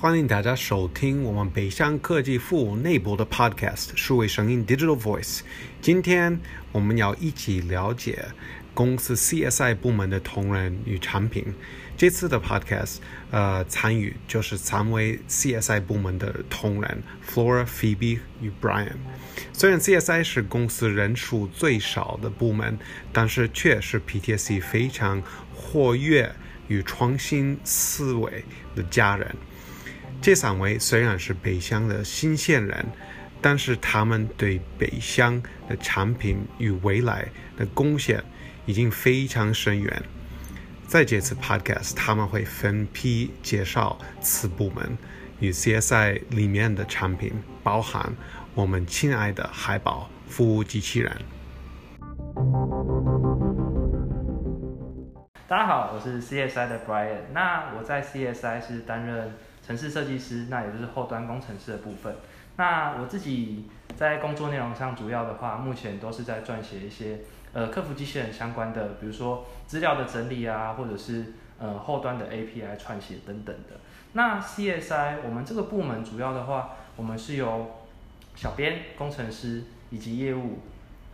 欢迎大家收听我们北向科技服务内部的 podcast 数位声音 Digital Voice。今天我们要一起了解公司 CSI 部门的同仁与产品。这次的 podcast，呃，参与就是三位 CSI 部门的同仁 Flora、Phoebe 与 Brian。虽然 CSI 是公司人数最少的部门，但是却是 PTSD 非常活跃与创新思维的家人。这三位虽然是北乡的新鲜人，但是他们对北乡的产品与未来的贡献已经非常深远。在这次 podcast，他们会分批介绍此部门与 CSI 里面的产品，包含我们亲爱的海宝服务机器人。大家好，我是 CSI 的 Brian。那我在 CSI 是担任。城市设计师，那也就是后端工程师的部分。那我自己在工作内容上，主要的话，目前都是在撰写一些呃客服机器人相关的，比如说资料的整理啊，或者是呃后端的 API 串写等等的。那 CSI 我们这个部门主要的话，我们是由小编、工程师以及业务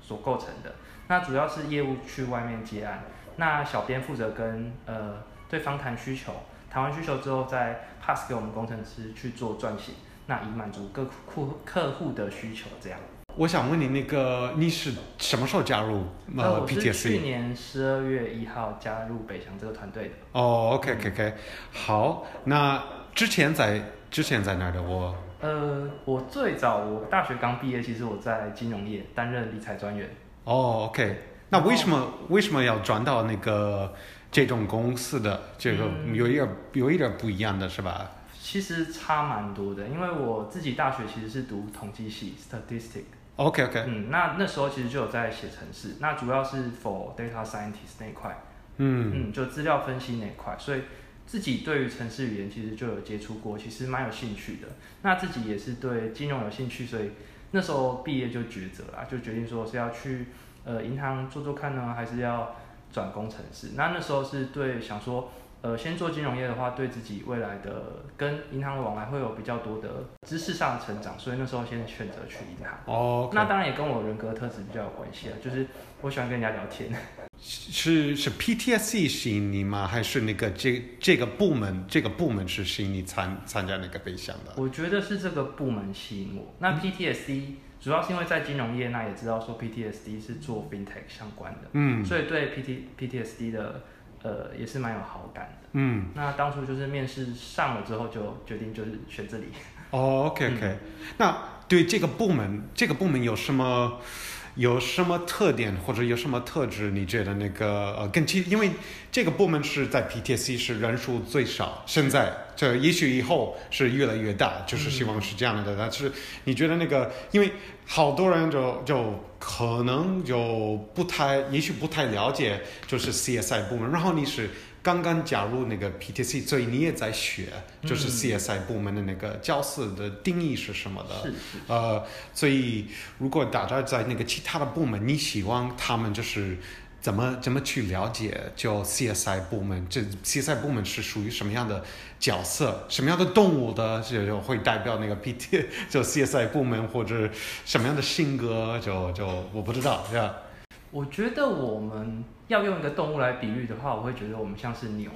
所构成的。那主要是业务去外面接案，那小编负责跟呃对方谈需求。谈完需求之后，再 pass 给我们工程师去做撰写，那以满足各户客户的需求。这样。我想问你，那个你是什么时候加入呃？我是去年十二月一号加入北翔这个团队的。哦 okay, okay. 好。那之前在之前在哪儿的我？呃，我最早我大学刚毕业，其实我在金融业担任理财专员。哦，OK。那为什么为什么要转到那个？这种公司的这个有一点、嗯、有一点不一样的是吧？其实差蛮多的，因为我自己大学其实是读统计系 （statistic）。OK OK。嗯，那那时候其实就有在写程式，那主要是 for data scientist 那一块。嗯嗯，就资料分析那一块，所以自己对于程式语言其实就有接触过，其实蛮有兴趣的。那自己也是对金融有兴趣，所以那时候毕业就抉择啦，就决定说是要去呃银行做做看呢，还是要。转工程师，那那时候是对想说，呃，先做金融业的话，对自己未来的跟银行的往来会有比较多的知识上的成长，所以那时候先选择去银行。哦、okay，那当然也跟我人格特质比较有关系啊，就是我喜欢跟人家聊天。是是 PTSD 吸引你吗？还是那个这这个部门这个部门是吸引你参参加那个北向的？我觉得是这个部门吸引我。那 PTSD、嗯。主要是因为在金融业，那也知道说 PTSD 是做 FinTech 相关的，嗯，所以对 PT PTSD 的呃也是蛮有好感的，嗯，那当初就是面试上了之后就决定就是选这里。哦，OK OK，嗯，那对这个部门，这个部门有什么？有什么特点或者有什么特质？你觉得那个呃，跟其因为这个部门是在 PTSD 是人数最少，现在这也许以后是越来越大，就是希望是这样的。但是你觉得那个，因为好多人就就可能就不太，也许不太了解，就是 CSI 部门，然后你是。刚刚加入那个 PTC，所以你也在学，就是 CSI 部门的那个角色的定义是什么的？是是。呃，所以如果大家在那个其他的部门，你希望他们就是怎么怎么去了解就 CSI 部门？这 CSI 部门是属于什么样的角色？什么样的动物的就就会代表那个 PT 就 CSI 部门或者什么样的性格？就就我不知道，是吧？我觉得我们要用一个动物来比喻的话，我会觉得我们像是牛。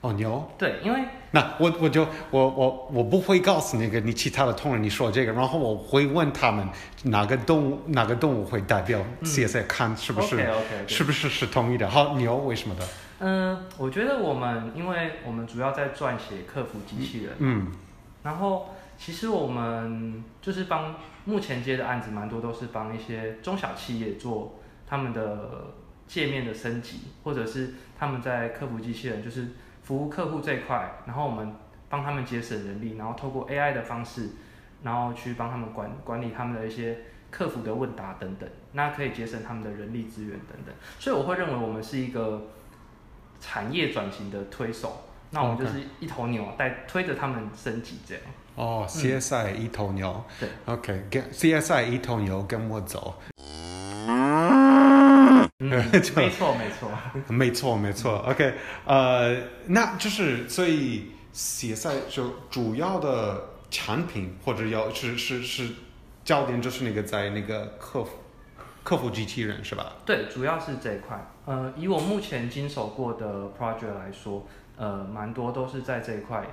哦，牛。对，因为那我我就我我我不会告诉那个你其他的同仁你说这个，然后我会问他们哪个动物哪个动物会代表 CSI 看是不是、嗯、okay, okay, 是不是是同意的？好，牛为什么的？嗯，我觉得我们因为我们主要在撰写客服机器人，嗯，然后其实我们就是帮目前接的案子蛮多都是帮一些中小企业做。他们的界面的升级，或者是他们在客服机器人，就是服务客户这一块，然后我们帮他们节省人力，然后透过 AI 的方式，然后去帮他们管管理他们的一些客服的问答等等，那可以节省他们的人力资源等等。所以我会认为我们是一个产业转型的推手，那我们就是一头牛带推着他们升级这样。哦，CSI 一头牛。对。OK，跟 CSI 一头牛跟我走。嗯，没错没错，没错 没错。OK，呃，那就是所以 CSI 就主要的产品或者要是是是焦点就是那个在那个客服客服机器人是吧？对，主要是这一块。呃，以我目前经手过的 project 来说，呃，蛮多都是在这一块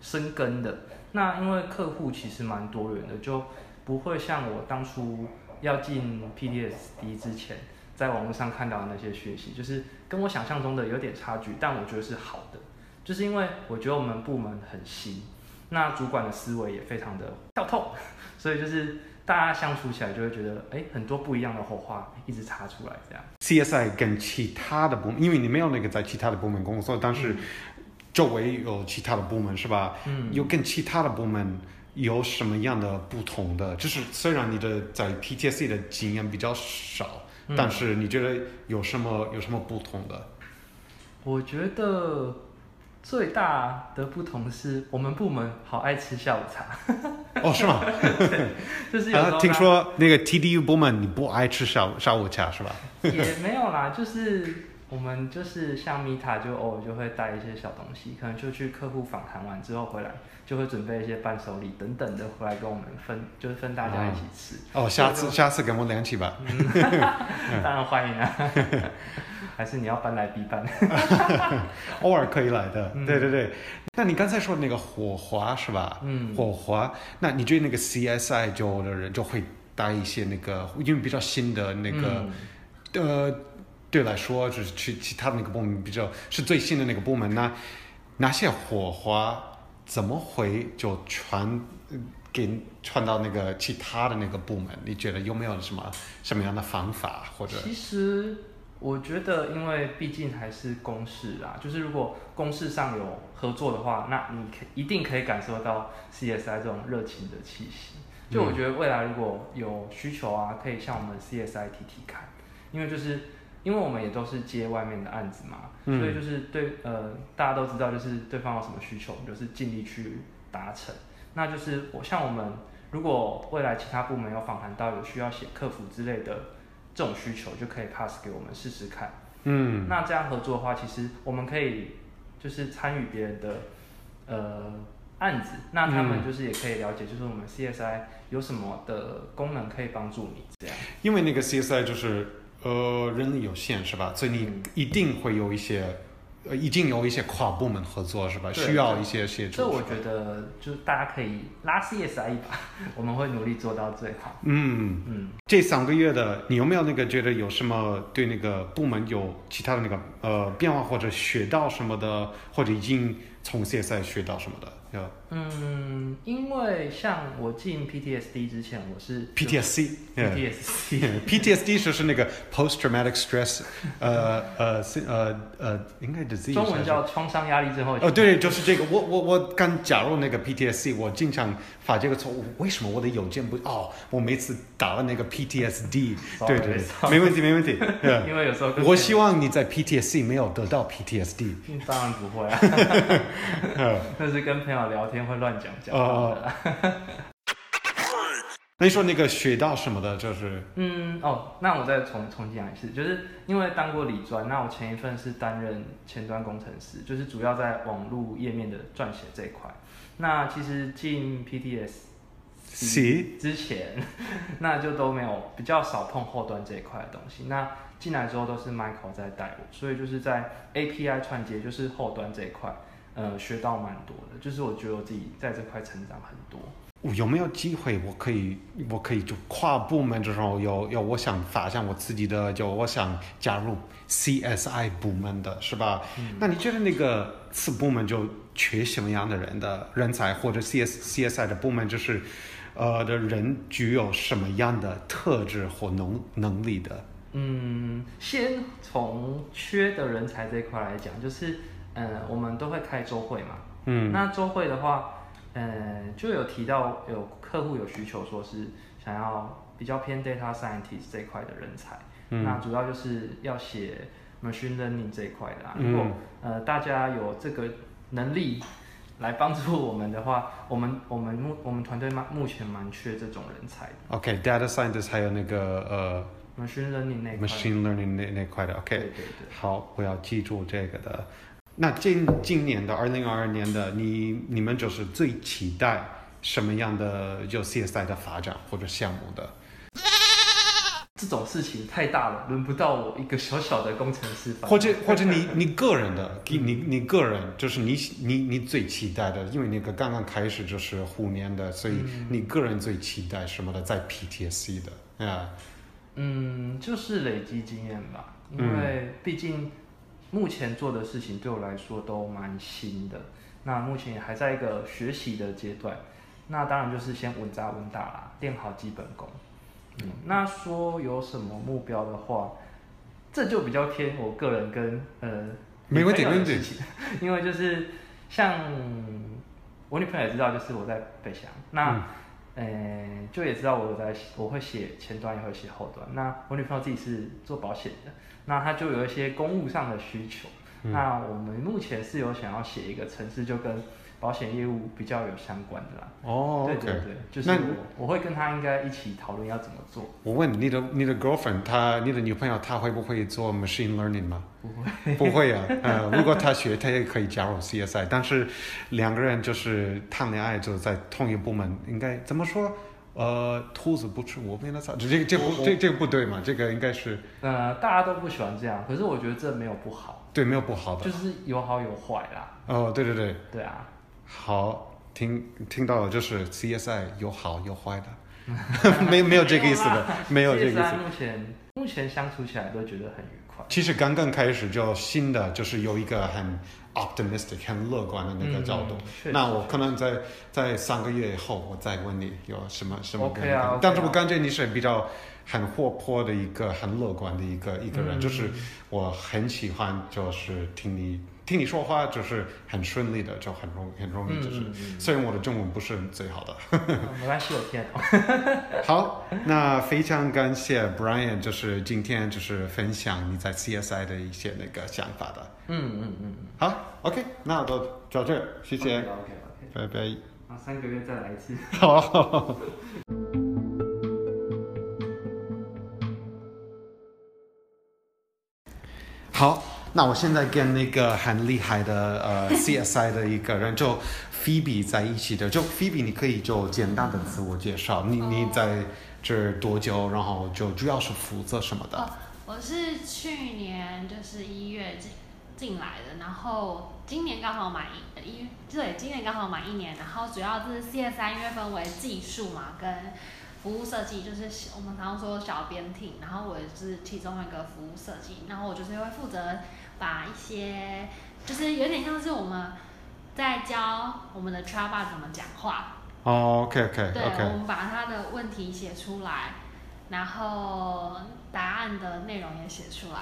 深耕的。那因为客户其实蛮多元的，就不会像我当初要进 PDSD 之前，在网络上看到的那些学习，就是跟我想象中的有点差距，但我觉得是好的，就是因为我觉得我们部门很新，那主管的思维也非常的跳痛，所以就是大家相处起来就会觉得，哎，很多不一样的火花一直擦出来这样。CSI 跟其他的部门，因为你没有那个在其他的部门工作，但是周围有其他的部门是吧？嗯，有跟其他的部门。有什么样的不同的？就是虽然你的在 PTSD 的经验比较少，嗯，但是你觉得有什么有什么不同的？我觉得最大的不同是我们部门好爱吃下午茶。哦，是吗？就是有，啊，听说那个 TDU 部门你不爱吃下午下午茶是吧？也没有啦，就是。我们就是像米塔，就偶尔就会带一些小东西，可能就去客户访谈完之后回来，就会准备一些伴手礼等等的回来跟我们分，就是分大家一起吃。哦，下次下次跟我联系吧。嗯、当然欢迎啊，还是你要搬来 B 班？偶尔可以来的，嗯、对对对。那你刚才说的那个火花是吧？嗯，火花。那你觉得那个 CSI 就的人就会带一些那个，因为比较新的那个，嗯、呃。对来说，就是去其他的那个部门比较是最新的那个部门，那哪些火花怎么回就传给传到那个其他的那个部门？你觉得有没有什么什么样的方法或者？其实我觉得，因为毕竟还是公事啦，就是如果公事上有合作的话，那你可一定可以感受到 CSI 这种热情的气息。就我觉得未来如果有需求啊，可以向我们 CSI 提提看，因为就是。因为我们也都是接外面的案子嘛，嗯、所以就是对呃，大家都知道，就是对方有什么需求，就是尽力去达成。那就是我像我们，如果未来其他部门有访谈到有需要写客服之类的这种需求，就可以 pass 给我们试试看。嗯，那这样合作的话，其实我们可以就是参与别人的呃案子，那他们就是也可以了解，就是我们 CSI 有什么的功能可以帮助你这样。因为那个 CSI 就是。呃，人力有限是吧？所以你一定会有一些，呃，一定有一些跨部门合作是吧？需要一些协助。这我觉得就是大家可以拉 CSI 一把，我们会努力做到最好。嗯嗯。这三个月的，你有没有那个觉得有什么对那个部门有其他的那个呃变化，或者学到什么的，或者已经从 CSI 学到什么的？有。嗯，因为像我进 PTSD 之前，我是 PTSD，PTSD，PTSD 就是那个 Post Traumatic Stress，呃呃呃呃，应该 disease，中文叫创伤压力症候群。哦，对，就是这个。我我我刚加入那个 PTSD，我经常犯这个错误。为什么我的邮件不？哦，我每次打了那个 PTSD，对对对，没问题没问题。因为有时候我希望你在 PTSD 没有得到 PTSD。当然不会啊，那是跟朋友聊天。会乱讲讲。哦。那你说那个学到什么的，就是嗯哦，那我再重重新讲一次，就是因为当过理专，那我前一份是担任前端工程师，就是主要在网络页面的撰写这一块。那其实进 PTSD 之前，那就都没有比较少碰后端这一块的东西。那进来之后都是 Michael 在带我，所以就是在 API 串接，就是后端这一块。呃，学到蛮多的，就是我觉得我自己在这块成长很多。有没有机会，我可以，我可以就跨部门这种有有，我想发展我自己的，就我想加入 CSI 部门的，是吧？嗯、那你觉得那个次部门就缺什么样的人的人才，或者 CS CSI 的部门就是，呃，的人具有什么样的特质或能能力的？嗯，先从缺的人才这一块来讲，就是。嗯，我们都会开周会嘛。嗯，那周会的话，嗯，就有提到有客户有需求，说是想要比较偏 data scientist 这一块的人才。嗯，那主要就是要写 machine learning 这一块的啊。如果、嗯、呃大家有这个能力来帮助我们的话，我们我们目我们团队目目前蛮缺这种人才的。OK，data scientist 还有那个呃。machine learning 那块。machine learning 那那块的，OK。对对对。好，我要记住这个的。那今今年的二零二二年的你你们就是最期待什么样的就 CSI 的发展或者项目的？这种事情太大了，轮不到我一个小小的工程师。或者或者你你个人的，你你个人就是你你你最期待的，因为那个刚刚开始就是虎年的，所以你个人最期待什么的，在 PTSC 的啊？嗯，就是累积经验吧，因为毕竟目前做的事情对我来说都蛮新的，那目前还在一个学习的阶段，那当然就是先稳扎稳打啦，练好基本功。嗯，那说有什么目标的话，这就比较偏我个人跟呃，没问题，没问题。因为就是像我女朋友也知道，就是我在北翔，那、嗯、呃，就也知道我在我会写前端，也会写后端。那我女朋友自己是做保险的，那他就有一些公务上的需求。嗯、那我们目前是有想要写一个城市，就跟。保险业务比较有相关的啦。哦，对对对，就是我我会跟他应该一起讨论要怎么做。我问你的你的 girlfriend，她你的女朋友她会不会做 machine learning 吗？不会，不会啊。呃，如果她学，她也可以加入 CSI。但是两个人就是谈恋爱，就在同一部门，应该怎么说？呃，兔子不吃窝边草，这这这不这这个不对嘛？这个应该是呃，大家都不喜欢这样，可是我觉得这没有不好。对，没有不好的，就是有好有坏啦。哦，对对对。对啊。好，听听到了，就是 CSI 有好有坏的，没没有这个意思的，没有这个意思。目前目前相处起来都觉得很愉快。其实刚刚开始就新的，就是有一个很 optimistic、很乐观的那个角度。嗯、那我可能在在三个月以后，我再问你有什么什么。Okay 啊但是我感觉你是比较很活泼的一个，很乐观的一个一个人，嗯、就是我很喜欢，就是听你。听你说话就是很顺利的，就很容很容易，就是、嗯嗯嗯、虽然我的中文不是最好的，没关系，我听。好，那非常感谢 Brian，就是今天就是分享你在 CSI 的一些那个想法的。嗯嗯嗯嗯。好，OK，那我就到这儿，谢谢。OK OK OK，拜拜。啊，三个月再来一次。好。好。那我现在跟那个很厉害的呃 CSI 的一个人，就 Phoebe 在一起的，就 Phoebe，你可以就简单的自我介绍，你你在这多久，然后就主要是负责什么的？哦，我是去年就是一月进进来的，然后今年刚好满一一，对，今年刚好满一年，然后主要就是 CSI 因为分为技术嘛，跟服务设计就是我们常常说小编 team，然后我也是其中一个服务设计，然后我就是会负责把一些就是有点像是我们在教我们的 chatbot 怎么讲话。哦，OK OK 对，OK。我们把他的问题写出来，然后答案的内容也写出来。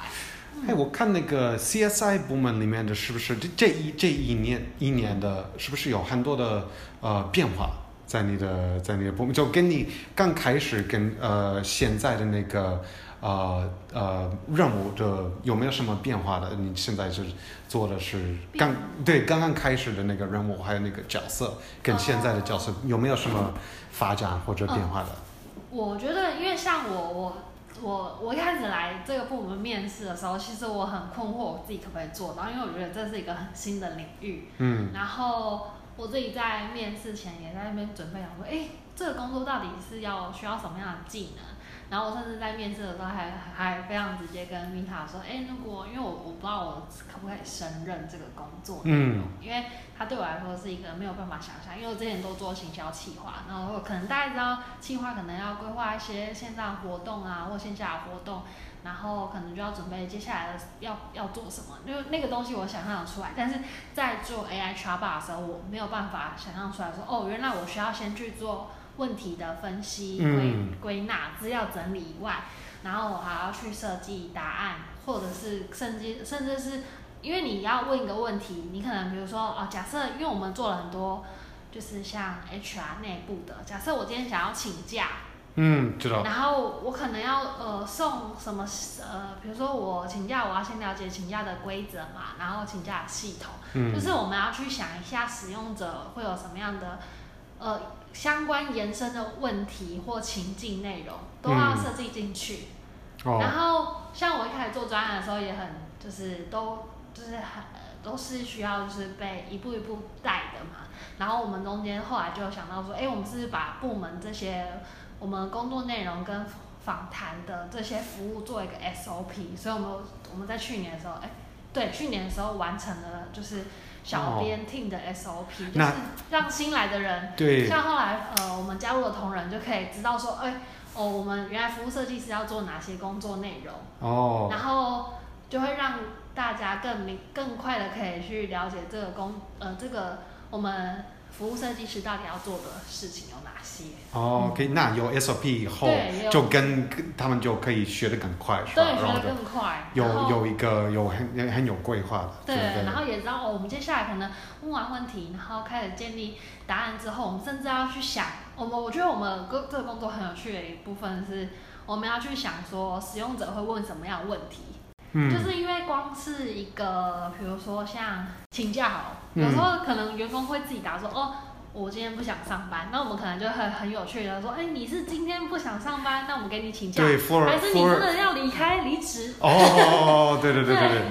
哎、嗯，我看那个 CSI 部门里面的是不是这这一这一年一年的，是不是有很多的呃变化？在你的在你的部门，就跟你刚开始跟呃现在的那个呃呃任务的有没有什么变化的？你现在是做的是刚对刚刚开始的那个任务，还有那个角色跟现在的角色有没有什么发展或者变化的？我觉得，因为像我我我我一开始来这个部门面试的时候，其实我很困惑我自己可不可以做到，因为我觉得这是一个很新的领域。嗯，然后。我自己在面试前也在那边准备，想说，哎，这个工作到底是要需要什么样的技能？然后我甚至在面试的时候还还非常直接跟 Mita 说，哎，如果因为我我不知道我可不可以胜任这个工作，嗯，因为他对我来说是一个没有办法想象，因为我之前都做行销企划，然后可能大家知道企划可能要规划一些线上活动啊或线下的活动。然后可能就要准备接下来的要要做什么，就那个东西我想象得出来，但是在做 AI chatbot 的时候，我没有办法想象出来说，哦，原来我需要先去做问题的分析、归归纳、资料整理以外，然后我还要去设计答案，或者是甚至甚至是因为你要问一个问题，你可能比如说哦，假设因为我们做了很多，就是像 HR 内部的，假设我今天想要请假。嗯，知道。然后我可能要呃送什么呃，比如说我请假，我要先了解请假的规则嘛，然后请假的系统，嗯，就是我们要去想一下使用者会有什么样的呃相关延伸的问题或情境内容，都要设计进去。哦、然后像我一开始做专案的时候，也很就是都就是很都是需要就是被一步一步带的嘛。然后我们中间后来就想到说，哎，我们是不是把部门这些我们工作内容跟访谈的这些服务做一个 SOP，所以我们我们在去年的时候，哎，对，去年的时候完成了就是小编 team 的 SOP，、哦、就是让新来的人，对，像后来呃我们加入的同仁就可以知道说，哎，哦，我们原来服务设计师要做哪些工作内容，哦，然后就会让大家更明更快的可以去了解这个工呃这个我们。服务设计师到底要做的事情有哪些？哦，OK，那有 SOP 以后，就跟他们就可以学得更快，是吧？对，学得更快。有有一个有很很有规划的。对，然后也知道哦，我们接下来可能问完问题，然后开始建立答案之后，我们甚至要去想，我们我觉得我们工这个工作很有趣的一部分是，我们要去想说使用者会问什么样的问题。嗯，就是因为光是一个，比如说像请假好，有时候可能员工会自己答说，嗯、哦，我今天不想上班，那我们可能就很很有趣的说，哎，你是今天不想上班，那我们给你请假，对，还是你真的要离开离职？哦，对对对对对。对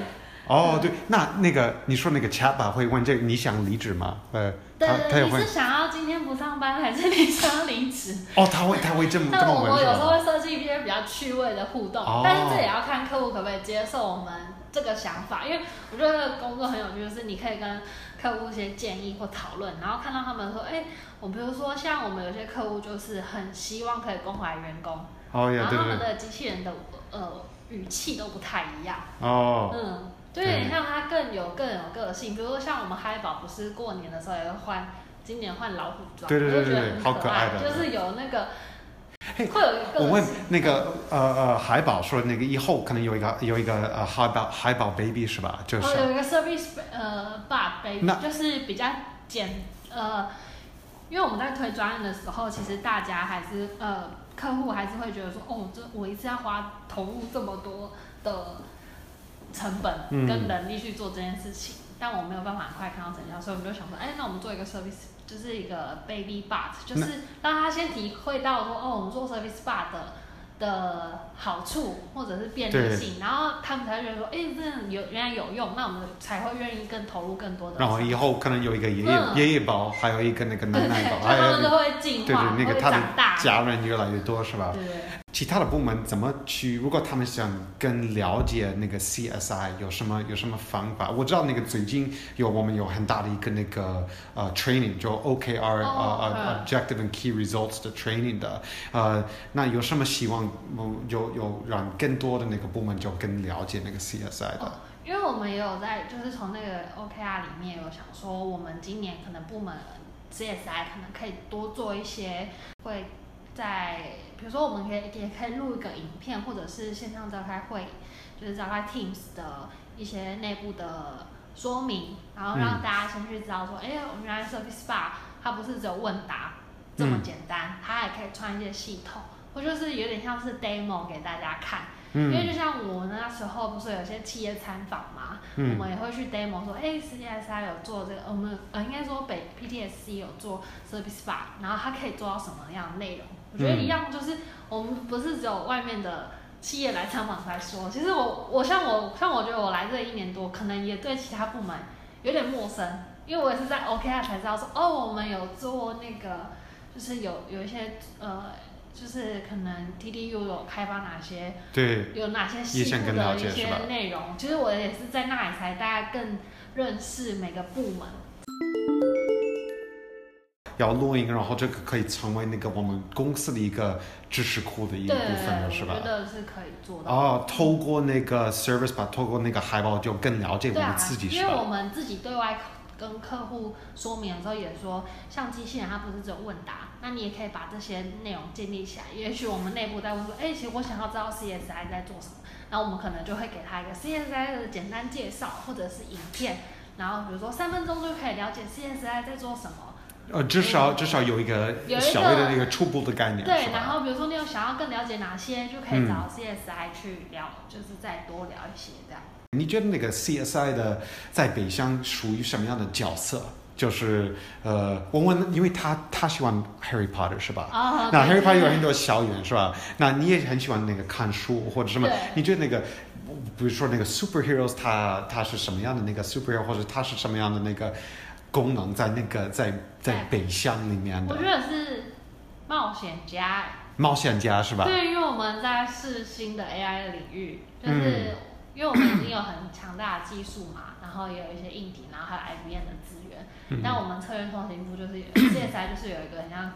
哦，对，那那个你说那个 chatbot 会问这个，你想离职吗？呃，对对对，你是想要今天不上班，还是你想要离职？哦，他会他会这么 这么问。那我们有时候会设计一些比较趣味的互动，哦、但是这也要看客户可不可以接受我们这个想法，因为我觉得工作很有趣，就是你可以跟客户一些建议或讨论，然后看到他们说，哎，我比如说像我们有些客户就是很希望可以关怀员工，哦，然后他们的机器人的呃语气都不太一样，哦，嗯。就有点像它更有更有个性，比如说像我们嗨宝不是过年的时候也会换，今年换老虎装，对对对对，好可爱的，就是有那个，会有一个。我问那个呃呃海宝说那个以后可能有一个有一个呃海宝海宝 baby 是吧？就是。哦，有一个 service 呃 bar baby，就是比较简呃，因为我们在推专案的时候，其实大家还是呃客户还是会觉得说，哦，这我一次要花投入这么多的。成本跟能力去做这件事情，嗯、但我没有办法很快看到成效，所以我们就想说，哎，那我们做一个 service，就是一个 baby bot，就是让他先体会到说，哦，我们做 service bot 的的好处或者是便利性，然后他们才会觉得说，哎，这有原来有用，那我们才会愿意更投入更多的。然后以后可能有一个爷爷、嗯、爷爷宝，还有一个那个 奶奶宝，他们都会进化，对对，那个他的长大，家人越来越多，是吧？对。其他的部门怎么去？如果他们想更了解那个 CSI，有什么有什么方法？我知道那个最近有我们有很大的一个那个呃 training，就 OKR 呃呃 Objective and Key Results 的 training 的呃，那有什么希望有有让更多的那个部门就更了解那个 CSI 的？因为我们也有在就是从那个 OKR 里面有想说，我们今年可能部门 CSI 可能可以多做一些会。在比如说，我们可以也可以录一个影片，或者是线上召开会，就是召开 Teams 的一些内部的说明，然后让大家先去知道说，哎、嗯，我们原来 Service Bar 它不是只有问答这么简单，嗯、它也可以串一些系统，或就是有点像是 demo 给大家看。嗯、因为就像我那时候不是有些企业参访嘛，嗯、我们也会去 demo 说，哎，CSI 有做这个，我们呃应该说北 PTSC 有做 Service Bar，然后它可以做到什么样的内容？我觉得一样，就是我们不是只有外面的企业来参访才说。其实我我像我像我觉得我来这一年多，可能也对其他部门有点陌生，因为我也是在 OKR 才知道说，哦，我们有做那个，就是有有一些呃，就是可能 TDU 有开发哪些，对，有哪些细部的一些内容。其实我也是在那里才大家更认识每个部门。要录音，然后这个可以成为那个我们公司的一个知识库的一部分了，是吧？我觉得是可以做到。哦，透过那个 service 吧，透过那个海报就更了解我们自己，是吧？因为我们自己对外跟客户说明的时候也说，像机器人它不是只有问答，那你也可以把这些内容建立起来。也许我们内部在问说，哎，其实我想要知道 CSI 在做什么，然后我们可能就会给他一个 CSI 的简单介绍，或者是影片，然后比如说三分钟就可以了解 CSI 在做什么。呃，至少至少有一个小微的那个初步的概念。对，然后比如说你有想要更了解哪些，就可以找 CSI 去聊，嗯、就是再多聊一些这样。你觉得那个 CSI 的在北乡属于什么样的角色？就是呃，我问，因为他他喜欢 Harry Potter 是吧？啊、那 Harry Potter 有很多校园是吧？那你也很喜欢那个看书或者什么？你觉得那个，比如说那个 superheroes，他他是什么样的那个 superhero，或者他是什么样的那个功能在那个在在北乡里面的？我觉得是冒险家。冒险家是吧？对，因为我们在试新的 AI 的领域，就是因为我们已经有很强大的技术嘛，然后也有一些硬体，然后还有 IBM 的资源。嗯、但我们策略创新部就是现在就是有一个很像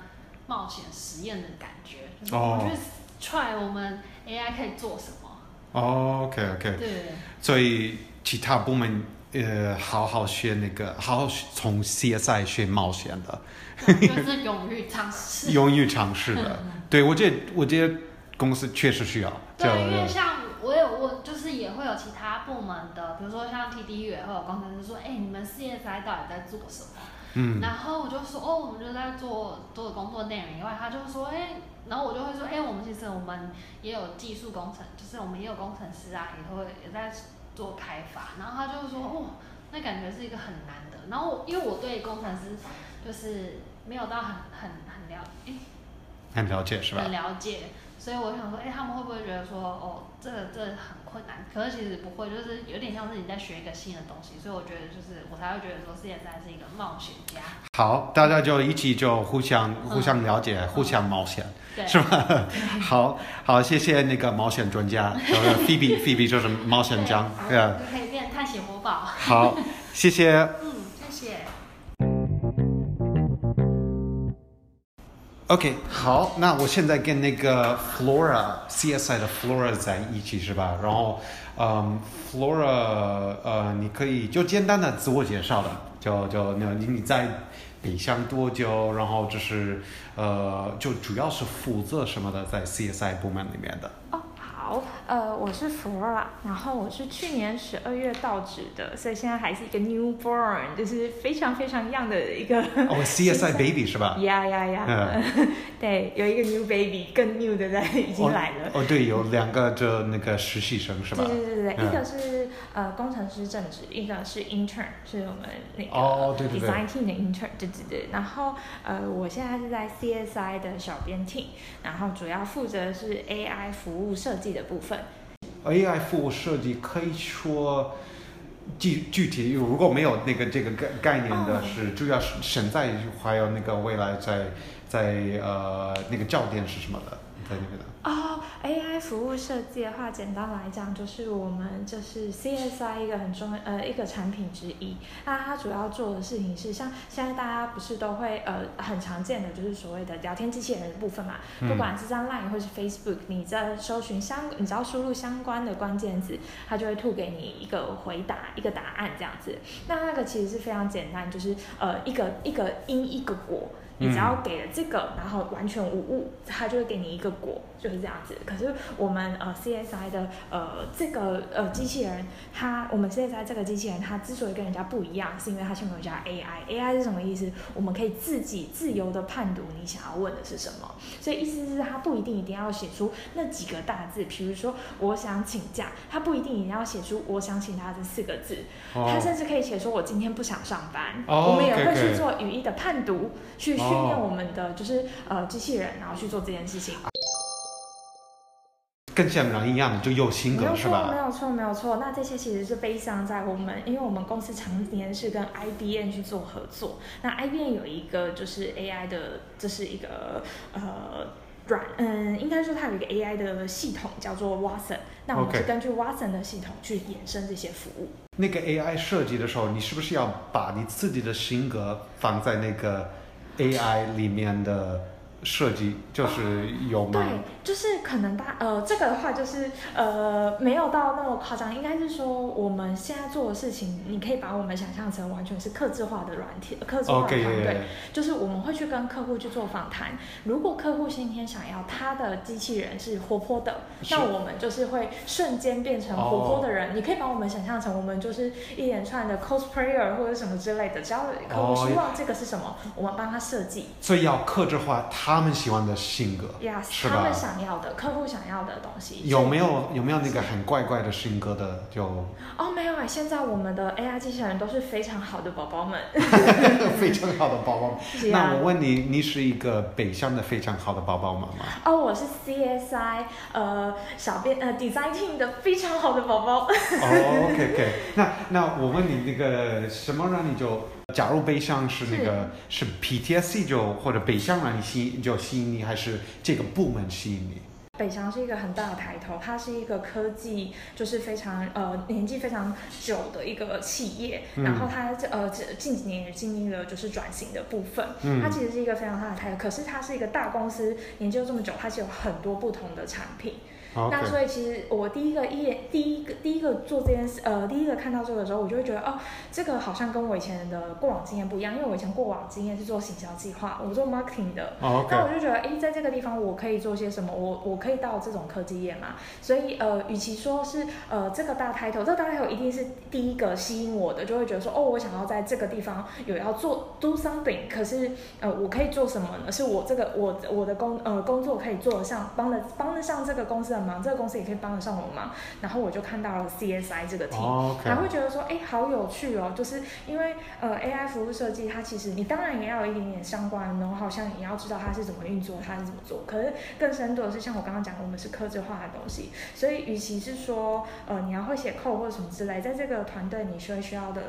冒险实验的感觉，就是我们去 try 我们 AI 可以做什么。哦，OK OK。对。所以其他部门呃，好好学那个，好好从 CSI 学冒险的。就是勇于尝试，勇于尝试的，对，我觉得，我觉得公司确实需要。对，因为像我有我就是也会有其他部门的，比如说像 TDU 也会有工程师说，哎，你们 CSI 到底在做什么？嗯，然后我就说，哦，我们就在做做的工作内容以外，他就说，哎，然后我就会说，哎，我们其实我们也有技术工程，就是我们也有工程师啊，也会也在做开发。然后他就说，哦，那感觉是一个很难的。然后因为我对工程师。就是没有到很很很了，诶，很了解是吧？很了解，所以我想说，哎，他们会不会觉得说，哦，这个这个很困难？可是其实不会，就是有点像是你在学一个新的东西，所以我觉得就是我才会觉得说，CSI 是一个冒险家。好，大家就一起就互相互相了解，嗯、互相冒险，嗯、是吧？好好，谢谢那个冒险专家，就是 Phoebe，Phoebe 就是冒险家，对啊，可以变探险活宝。好，谢谢。OK，好，那我现在跟那个 Flora CSI 的 Flora 在一起是吧？然后，嗯，Flora，呃，你可以就简单的自我介绍了，就就那你你在北乡多久？然后就是，呃，就主要是负责什么的，在 CSI 部门里面的。好，呃，我是 Flora，然后我是去年十二月到职的，所以现在还是一个 newborn，就是非常非常 young 的一个。哦，CSI baby 是吧？？yeah，yeah，yeah！对，有一个 new baby，更 new 的在已经来了。哦，对，有两个就那个实习生是吧？对对对对，一个是呃工程师正职，一个是 intern，是我们那个 design team 的 intern，对对对。然后呃，我现在是在 CSI 的小编 team，然后主要负责是 AI 服务设计的部分，AI 服务设计可以说具具体，如果没有那个这个概概念的是，主要是现在还有那个未来在在呃那个焦点是什么的，在那边的。哦、oh，AI 服务设计的话，简单来讲就是我们就是 CSI 一个很重要呃一个产品之一。那它主要做的事情是，像现在大家不是都会呃很常见的就是所谓的聊天机器人的部分嘛，嗯、不管是在 Line 或是 Facebook，你在搜寻相你只要输入相关的关键字，它就会吐给你一个回答一个答案这样子。那那个其实是非常简单，就是呃一个一个因一个果。你只要给了这个，然后完全无误，它就会给你一个果，就是这样子。可是我们呃 CSI 的呃这个呃机器人，它我们 CSI 这个机器人，它之所以跟人家不一样，是因为它前面有加 AI。AI 是什么意思？我们可以自己自由的判读你想要问的是什么。所以意思是它不一定一定要写出那几个大字，比如说我想请假，它不一定一定要写出我想请假这四个字，它甚至可以写说我今天不想上班。Oh, 我们也会去做语义的判读，去。训练我们的就是呃机器人，然后去做这件事情，跟像人一样的就有性格是吧？没有错，没有错。那这些其实是悲伤在我们，因为我们公司常年是跟 IBM 去做合作。那 IBM 有一个就是 AI 的，这是一个呃软嗯，应该说它有一个 AI 的系统叫做 Watson。那我们是根据 Watson 的系统去衍生这些服务。那个 AI 设计的时候，你是不是要把你自己的性格放在那个？AI 里面的设计就是有吗？对，就是可能大呃，这个的话就是呃，没有到那么夸张，应该是说我们现在做的事情，你可以把我们想象成完全是客制化的软体，客制化的团队.就是我们会去跟客户去做访谈。如果客户今天想要他的机器人是活泼的，那我们就是会瞬间变成活泼的人。Oh. 你可以把我们想象成我们就是一连串的 cosplayer 或者什么之类的，只要客户希望这个是什么，oh. 我们帮他设计。所以要客制化他。他们喜欢的性格，yes, 是吧？他们想要的，客户想要的东西。有没有有没有那个很怪怪的性格的？就哦，没有啊，现在我们的 AI 机器人都是非常好的宝宝们，非常好的宝宝。那我问你，你是一个北向的非常好的宝宝们吗？哦，我是 CSI 呃小编呃 Design Team 的非常好的宝宝。哦，OK OK，那那我问你，那个什么让你就？假如北乡是那个是，是 PTSD 就或者北向让你吸引就吸引你，还是这个部门吸引你？北翔是一个很大的抬头，它是一个科技就是非常呃年纪非常久的一个企业，嗯、然后它呃近几年也经历了就是转型的部分，嗯、它其实是一个非常大的抬头，可是它是一个大公司，研究这么久，它是有很多不同的产品。那所以其实我第一个一眼第一个第一个做这件事，呃，第一个看到这个的时候，我就会觉得哦，这个好像跟我以前的过往经验不一样，因为我以前过往经验是做行销计划，我做 marketing 的。Oh. 那我就觉得，哎，在这个地方我可以做些什么？我我可以到这种科技业嘛？所以呃，与其说是呃这个大 title，这个大 title 一定是第一个吸引我的，就会觉得说，哦，我想要在这个地方有要做 do something，可是呃，我可以做什么呢？是我这个我我的工呃工作可以做得上，帮得帮得上这个公司的忙，这个公司也可以帮得上我忙，然后我就看到了 CSI 这个题，oh, okay. 还会觉得说，哎，好有趣哦，就是因为呃 AI 服务设计，它其实你当然也要有一点点相关，然后好像也要知道它是怎么运作，它是怎么做。可是更深度的是，像我刚刚讲，我们是科技化的东西，所以与其是说呃你要会写 code 或者什么之类，在这个团队你需要需要的。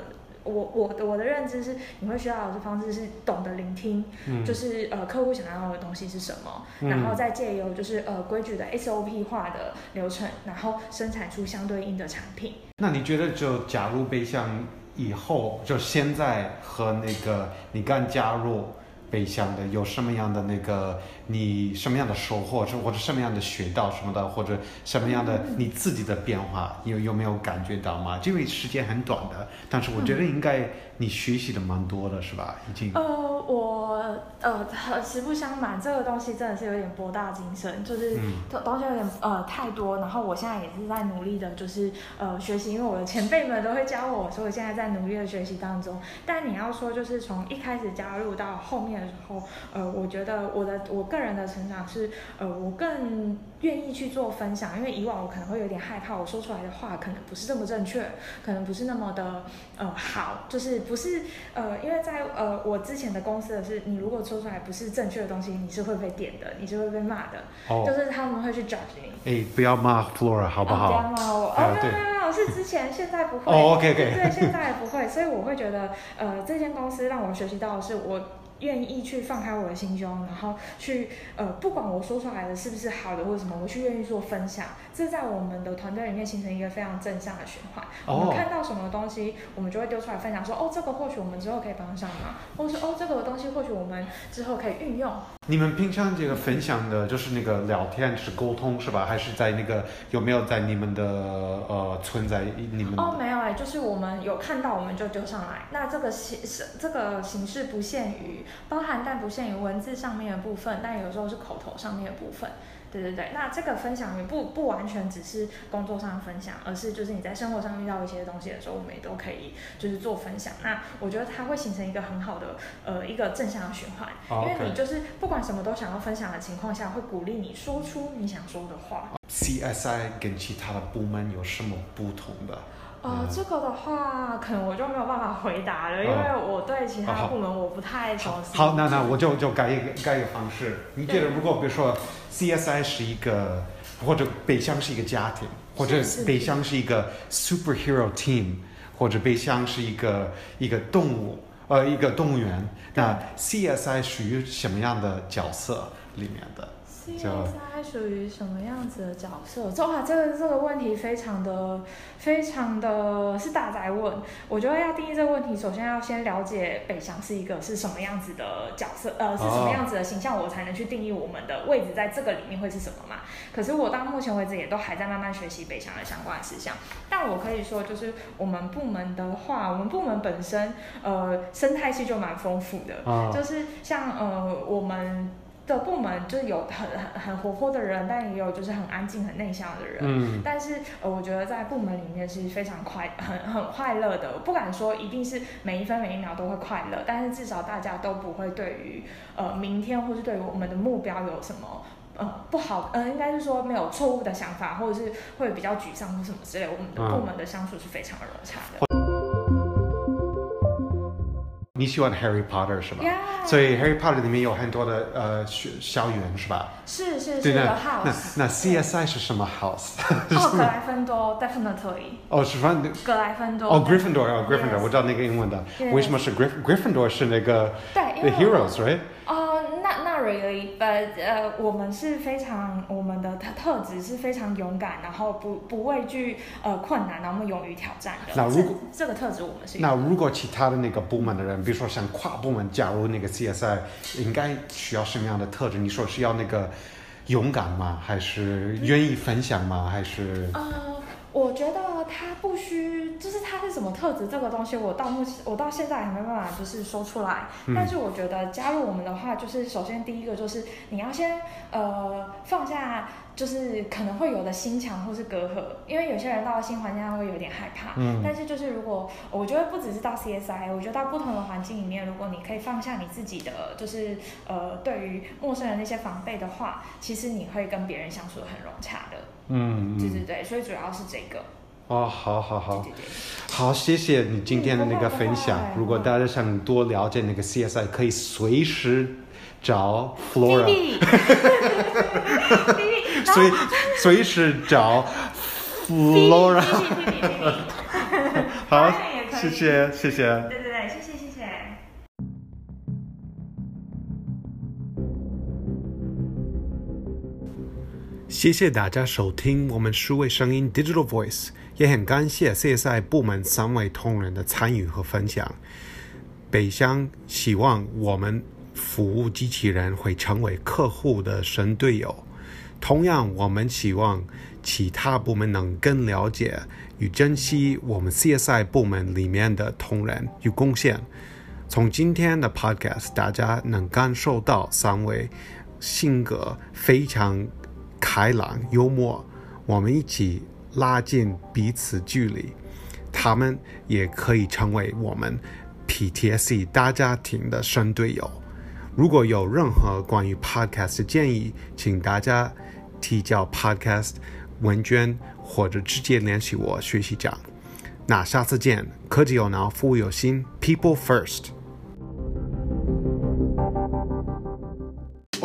我我的我的认知是，你会需要的方式是懂得聆听，嗯、就是呃客户想要的东西是什么，嗯、然后再借由就是呃规矩的 SOP 化的流程，然后生产出相对应的产品。那你觉得就假如北向以后，就现在和那个你刚加入北向的有什么样的那个？你什么样的收获，或者什么样的学到什么的，或者什么样的你自己的变化，有有没有感觉到吗？因为时间很短的，但是我觉得应该你学习的蛮多的，是吧？已经。呃，我呃，实不相瞒，这个东西真的是有点博大精深，就是东西有点呃太多。然后我现在也是在努力的，就是呃学习，因为我的前辈们都会教我，所以我现在在努力的学习当中。但你要说，就是从一开始加入到后面的时候，呃，我觉得我的我个人的成长是，呃，我更愿意去做分享，因为以往我可能会有点害怕，我说出来的话可能不是这么正确，可能不是那么的，呃，好，就是不是，呃，因为在呃我之前的公司的是，你如果说出来不是正确的东西，你是会被点的，你是会被骂的，哦，就是他们会去 judge 你。哎，不要骂 Flora 好不好？不要骂我，哦，没有没有没有，是之前，现在不会。哦，OK OK。对，现在不会，所以我会觉得，呃，这间公司让我学习到的是我。愿意去放开我的心胸，然后去呃，不管我说出来的是不是好的或者什么，我去愿意做分享，这在我们的团队里面形成一个非常正向的循环。Oh. 我们看到什么东西，我们就会丢出来分享说，说哦，这个或许我们之后可以帮上忙，或者是哦，这个东西或许我们之后可以运用。你们平常这个分享的，就是那个聊天是沟通是吧？还是在那个有没有在你们的呃存在你们？哦，没有哎，就是我们有看到我们就丢上来。那这个形式这个形式不限于。包含但不限于文字上面的部分，但有时候是口头上面的部分。对对对，那这个分享也不不完全只是工作上的分享，而是就是你在生活上遇到一些东西的时候，我们也都可以就是做分享。那我觉得它会形成一个很好的呃一个正向的循环，oh. 因为你就是不管什么都想要分享的情况下，会鼓励你说出你想说的话。CSI 跟其他的部门有什么不同的？呃，这个的话，可能我就没有办法回答了，因为我对其他部门我不太熟悉。好，那那我就就改一个改一个方式。你觉得如果比如说 CSI 是一个，或者北乡是一个家庭，或者北乡是一个 superhero team，或者北乡是一个一个动物，呃，一个动物园，那 CSI 属于什么样的角色里面的？CSI 属于什么样子的角色？这哇，这个这个问题非常的、非常的是大宅问。我觉得要定义这个问题，首先要先了解北翔是一个是什么样子的角色，呃，是什么样子的形象，我才能去定义我们的位置在这个里面会是什么嘛。可是我到目前为止也都还在慢慢学习北翔的相关的事项。但我可以说，就是我们部门的话，我们部门本身呃生态系就蛮丰富的，就是像呃我们。的部门就是有很很很活泼的人，但也有就是很安静、很内向的人。嗯。但是呃，我觉得在部门里面是非常快、很很快乐的。不敢说一定是每一分每一秒都会快乐，但是至少大家都不会对于呃明天或是对于我们的目标有什么呃不好，呃应该是说没有错误的想法，或者是会比较沮丧或什么之类。我们的部门的相处是非常的融洽的。你喜欢 Harry Potter 是吧？Yeah. 所以 Harry Potter 里面有很多的呃学校园是吧？是是是，有 house 那那 CSI 是什么 house？哦，格莱芬多，definitely。哦，是反正格莱芬多。哦，Gryffindor，哦，Gryffindor，我知道那个英文的。为什么是 Gryffindor 是那个？对，The Heroes，right？哦，not not really，but 呃，我们是非常我们的特特质是非常勇敢，然后不不畏惧呃困难，然后我们勇于挑战的。那如果这个特质我们是。那如果其他的那个部门的人，比如说像跨部门加入那个 CSI，应该需要什么样的特质？你说是要那个勇敢吗？还是愿意分享吗？还是？呃，我觉得他不需，就是他是什么特质这个东西，我到目前我到现在还没办法就是说出来。嗯。但是我觉得加入我们的话，就是首先第一个就是你要先呃放下。就是可能会有的心墙或是隔阂，因为有些人到了新环境他会有点害怕。嗯。但是就是如果我觉得不只是到 CSI，我觉得到不同的环境里面，如果你可以放下你自己的，就是呃对于陌生人那些防备的话，其实你会跟别人相处的很融洽的。嗯。对对对，所以主要是这个。哦，好好好。对对对。好，谢谢你今天的那个分享。嗯、如果大家想多了解那个 CSI，可以随时找 Flora。所以，随时找 Flora。好，谢谢谢，谢谢谢大家收听我们数位声音 Digital Voice，也很感谢 CSI 部门三位同仁的参与和分享。北乡希望我们服务机器人会成为客户的神队友。同样，我们希望其他部门能更了解与珍惜我们 CSI 部门里面的同仁与贡献。从今天的 Podcast，大家能感受到三位性格非常开朗、幽默，我们一起拉近彼此距离。他们也可以成为我们 PTSD 大家庭的神队友。如果有任何关于 Podcast 的建议，请大家。提交 Podcast 问卷，或者直接联系我学习长。那下次见，科技有脑，服务有心，People First。